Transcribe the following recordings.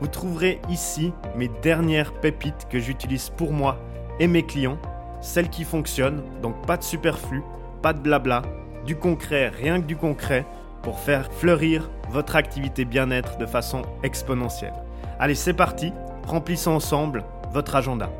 Vous trouverez ici mes dernières pépites que j'utilise pour moi et mes clients, celles qui fonctionnent, donc pas de superflu, pas de blabla, du concret, rien que du concret, pour faire fleurir votre activité bien-être de façon exponentielle. Allez, c'est parti, remplissons ensemble votre agenda.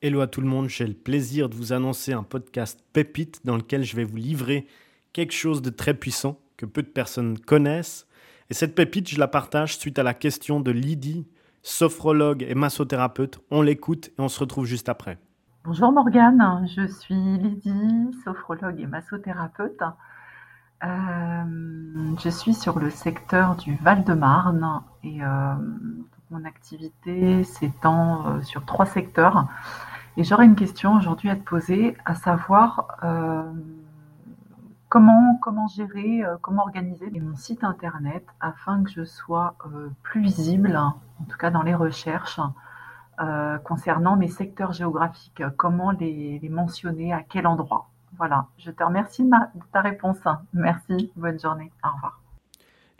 Hello à tout le monde, j'ai le plaisir de vous annoncer un podcast pépite dans lequel je vais vous livrer quelque chose de très puissant que peu de personnes connaissent. Et cette pépite, je la partage suite à la question de Lydie, sophrologue et massothérapeute. On l'écoute et on se retrouve juste après. Bonjour Morgane, je suis Lydie, sophrologue et massothérapeute. Euh, je suis sur le secteur du Val-de-Marne et euh, mon activité s'étend euh, sur trois secteurs. Et j'aurais une question aujourd'hui à te poser, à savoir comment, gérer, comment organiser mon site internet afin que je sois plus visible, en tout cas dans les recherches, concernant mes secteurs géographiques. Comment les mentionner, à quel endroit? Voilà, je te remercie de, ta réponse. Merci, bonne journée, au revoir.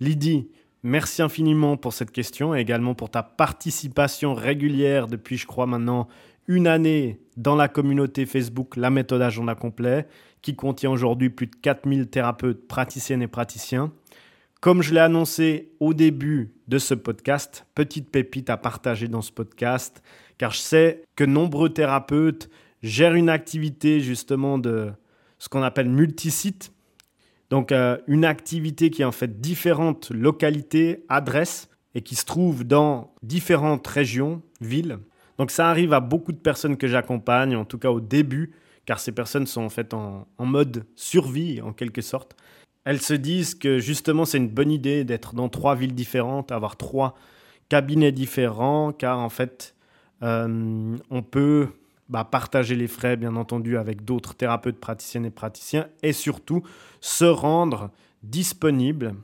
Lydie, merci infiniment pour cette question et également pour ta participation régulière depuis, je crois maintenant, une année dans la communauté Facebook La méthode agenda complet, qui contient aujourd'hui plus de 4000 thérapeutes, praticiennes et praticiens. Comme je l'ai annoncé au début de ce podcast, petite pépite à partager dans ce podcast, car je sais que nombreux thérapeutes gèrent une activité justement de ce qu'on appelle multisite. Donc euh, une activité qui est en fait différentes localités, adresses et qui se trouve dans différentes régions, villes. Donc ça arrive à beaucoup de personnes que j'accompagne, en tout cas au début, car ces personnes sont en fait en, mode survie en quelque sorte. Elles se disent que justement c'est une bonne idée d'être dans trois villes différentes, avoir trois cabinets différents, car en fait euh, on peut bah, partager les frais, bien entendu, avec d'autres thérapeutes praticiennes et praticiens, et surtout se rendre disponible,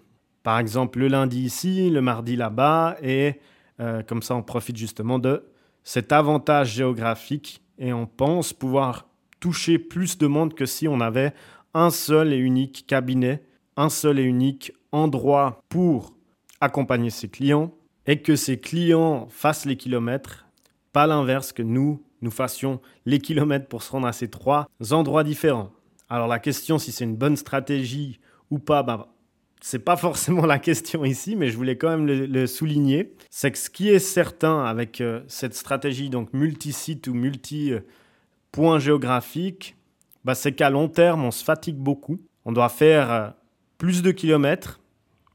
par exemple le lundi ici, le mardi là-bas, et euh, comme ça on profite justement de cet avantage géographique, et on pense pouvoir toucher plus de monde que si on avait un seul et unique cabinet, un seul et unique endroit pour accompagner ses clients, et que ses clients fassent les kilomètres, pas l'inverse que nous, nous fassions les kilomètres pour se rendre à ces trois endroits différents. Alors la question si c'est une bonne stratégie ou pas, bah, c'est pas forcément la question ici, mais je voulais quand même le, souligner. C'est que ce qui est certain avec euh, cette stratégie, donc multi-site ou multi-point géographique, bah, c'est qu'à long terme, on se fatigue beaucoup. On doit faire euh, plus de kilomètres.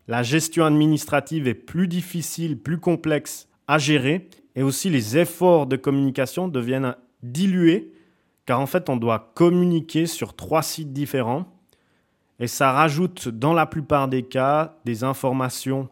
La gestion administrative est plus difficile, plus complexe à gérer et aussi les efforts de communication deviennent dilués car en fait on doit communiquer sur trois sites différents et ça rajoute dans la plupart des cas des informations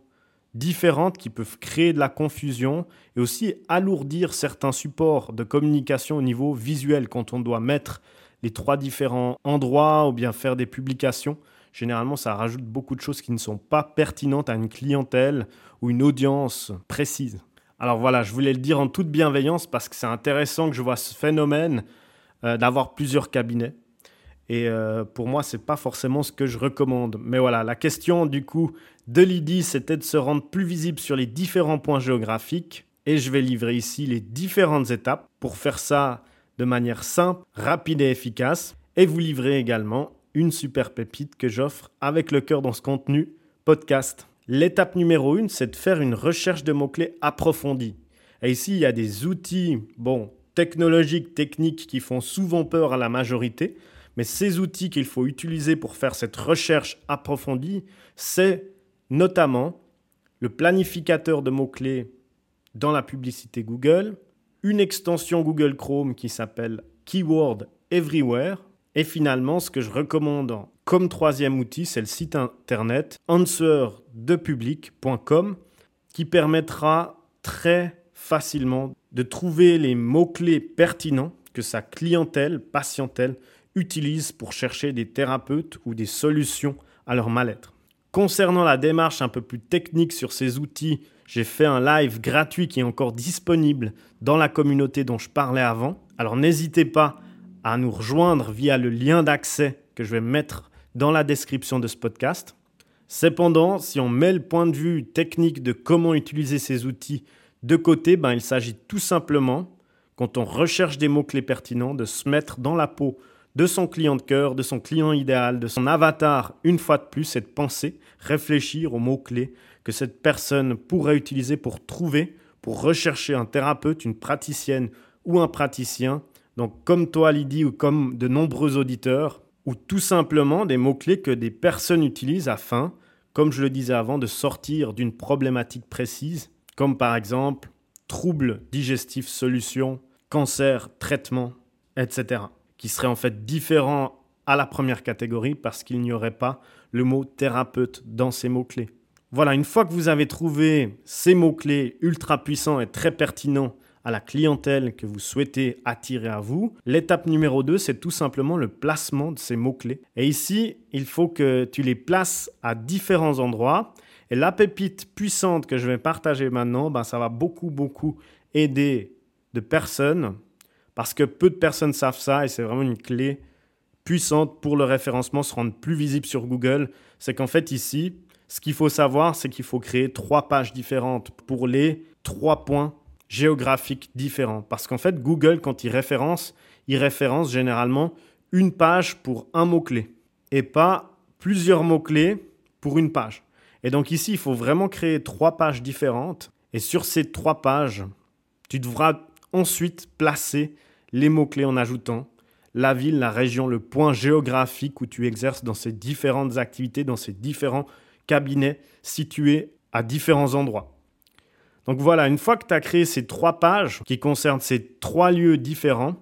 différentes qui peuvent créer de la confusion et aussi alourdir certains supports de communication au niveau visuel quand on doit mettre les trois différents endroits ou bien faire des publications. Généralement, ça rajoute beaucoup de choses qui ne sont pas pertinentes à une clientèle ou une audience précise. Alors voilà, je voulais le dire en toute bienveillance parce que c'est intéressant que je vois ce phénomène euh, d'avoir plusieurs cabinets. Et euh, pour moi, ce n'est pas forcément ce que je recommande. Mais voilà, la question du coup de Lydie, c'était de se rendre plus visible sur les différents points géographiques. Et je vais livrer ici les différentes étapes pour faire ça de manière simple, rapide et efficace. Et vous livrer également une super pépite que j'offre avec le cœur dans ce contenu podcast. L'étape numéro une, c'est de faire une recherche de mots-clés approfondie. Et ici, il y a des outils, bon, technologiques, techniques qui font souvent peur à la majorité, mais ces outils qu'il faut utiliser pour faire cette recherche approfondie, c'est notamment le planificateur de mots-clés dans la publicité Google, une extension Google Chrome qui s'appelle Keyword Everywhere, et finalement, ce que je recommande comme troisième outil, c'est le site internet answerdepublic.com qui permettra très facilement de trouver les mots-clés pertinents que sa clientèle, patientèle, utilise pour chercher des thérapeutes ou des solutions à leur mal-être. Concernant la démarche un peu plus technique sur ces outils, j'ai fait un live gratuit qui est encore disponible dans la communauté dont je parlais avant. Alors n'hésitez pas à nous rejoindre via le lien d'accès que je vais mettre dans la description de ce podcast. Cependant, si on met le point de vue technique de comment utiliser ces outils de côté, ben, il s'agit tout simplement, quand on recherche des mots-clés pertinents, de se mettre dans la peau de son client de cœur, de son client idéal, de son avatar, une fois de plus, et de penser, réfléchir aux mots-clés que cette personne pourrait utiliser pour trouver, pour rechercher un thérapeute, une praticienne ou un praticien. Donc comme toi Lydie ou comme de nombreux auditeurs, ou tout simplement des mots-clés que des personnes utilisent afin, comme je le disais avant, de sortir d'une problématique précise, comme par exemple troubles digestifs, solutions, cancer, traitement, etc qui serait en fait différent à la première catégorie parce qu'il n'y aurait pas le mot thérapeute dans ces mots-clés. Voilà, une fois que vous avez trouvé ces mots-clés ultra puissants et très pertinents à la clientèle que vous souhaitez attirer à vous, l'étape numéro 2, c'est tout simplement le placement de ces mots-clés. Et ici, il faut que tu les places à différents endroits. Et la pépite puissante que je vais partager maintenant, ben, ça va beaucoup, beaucoup aider de personnes parce que peu de personnes savent ça et c'est vraiment une clé puissante pour le référencement, se rendre plus visible sur Google. C'est qu'en fait ici, ce qu'il faut savoir, c'est qu'il faut créer trois pages différentes pour les trois points géographiques différents. Parce qu'en fait, Google, quand il référence, il référence généralement une page pour un mot-clé et pas plusieurs mots-clés pour une page. Et donc ici, il faut vraiment créer trois pages différentes. Et sur ces trois pages, tu devras ensuite placer les mots-clés en ajoutant la ville, la région, le point géographique où tu exerces dans ces différentes activités, dans ces différents cabinets situés à différents endroits. Donc voilà, une fois que tu as créé ces trois pages qui concernent ces trois lieux différents,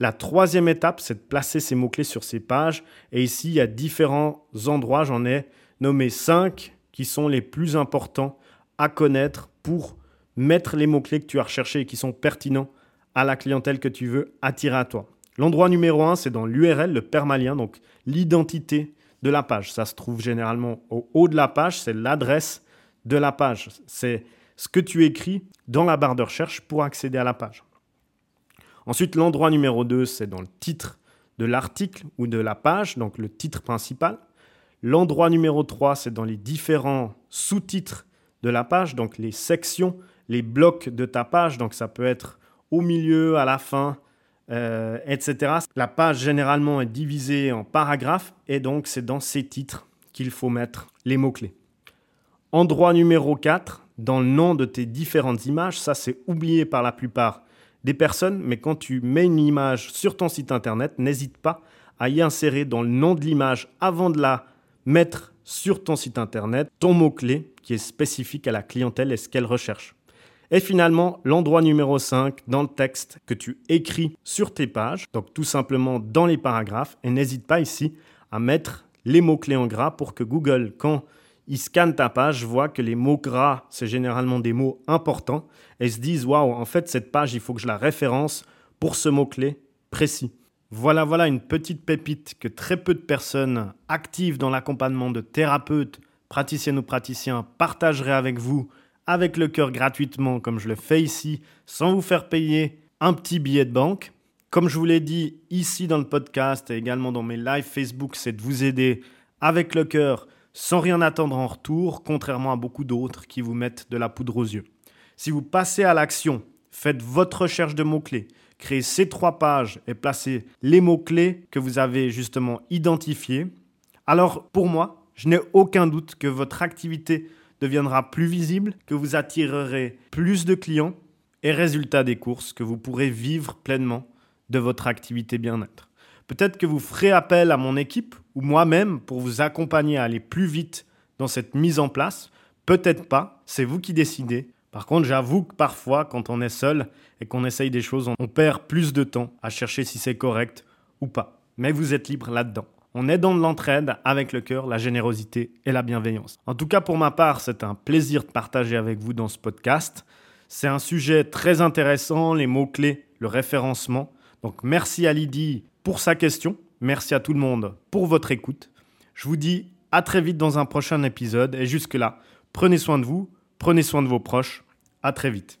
la troisième étape, c'est de placer ces mots-clés sur ces pages. Et ici, il y a différents endroits, j'en ai nommé cinq qui sont les plus importants à connaître pour mettre les mots-clés que tu as recherchés et qui sont pertinents à la clientèle que tu veux attirer à toi. L'endroit numéro un, c'est dans l'URL, le permalien, donc l'identité de la page. Ça se trouve généralement au haut de la page, c'est l'adresse de la page. C'est ce que tu écris dans la barre de recherche pour accéder à la page. Ensuite, l'endroit numéro 2, c'est dans le titre de l'article ou de la page, donc le titre principal. L'endroit numéro 3, c'est dans les différents sous-titres de la page, donc les sections, les blocs de ta page. Donc ça peut être au milieu, à la fin, euh, etc. La page généralement est divisée en paragraphes et donc c'est dans ces titres qu'il faut mettre les mots-clés. Endroit numéro 4, dans le nom de tes différentes images, ça c'est oublié par la plupart des personnes, mais quand tu mets une image sur ton site internet, n'hésite pas à y insérer dans le nom de l'image avant de la mettre sur ton site internet ton mot-clé qui est spécifique à la clientèle et ce qu'elle recherche. Et finalement, l'endroit numéro 5 dans le texte que tu écris sur tes pages, donc tout simplement dans les paragraphes, et n'hésite pas ici à mettre les mots-clés en gras pour que Google, quand il scanne ta page, voit que les mots gras, c'est généralement des mots importants, et se disent, waouh, en fait, cette page, il faut que je la référence pour ce mot-clé précis. Voilà, voilà une petite pépite que très peu de personnes actives dans l'accompagnement de thérapeutes, praticiennes ou praticiens partageraient avec vous avec le cœur gratuitement comme je le fais ici, sans vous faire payer un petit billet de banque. Comme je vous l'ai dit ici dans le podcast et également dans mes lives Facebook, c'est de vous aider avec le cœur sans rien attendre en retour, contrairement à beaucoup d'autres qui vous mettent de la poudre aux yeux. Si vous passez à l'action, faites votre recherche de mots-clés, créez ces trois pages et placez les mots-clés que vous avez justement identifiés, alors pour moi, je n'ai aucun doute que votre activité deviendra plus visible, que vous attirerez plus de clients et résultat des courses, que vous pourrez vivre pleinement de votre activité bien-être. Peut-être que vous ferez appel à mon équipe ou moi-même pour vous accompagner à aller plus vite dans cette mise en place. Peut-être pas, c'est vous qui décidez. Par contre, j'avoue que parfois, quand on est seul et qu'on essaye des choses, on perd plus de temps à chercher si c'est correct ou pas. Mais vous êtes libre là-dedans. Est dans de l'entraide avec le cœur, la générosité et la bienveillance. En tout cas, pour ma part, c'est un plaisir de partager avec vous dans ce podcast. C'est un sujet très intéressant, les mots-clés, le référencement. Donc merci à Lydie pour sa question. Merci à tout le monde pour votre écoute. Je vous dis à très vite dans un prochain épisode. Et jusque-là, prenez soin de vous, prenez soin de vos proches. À très vite.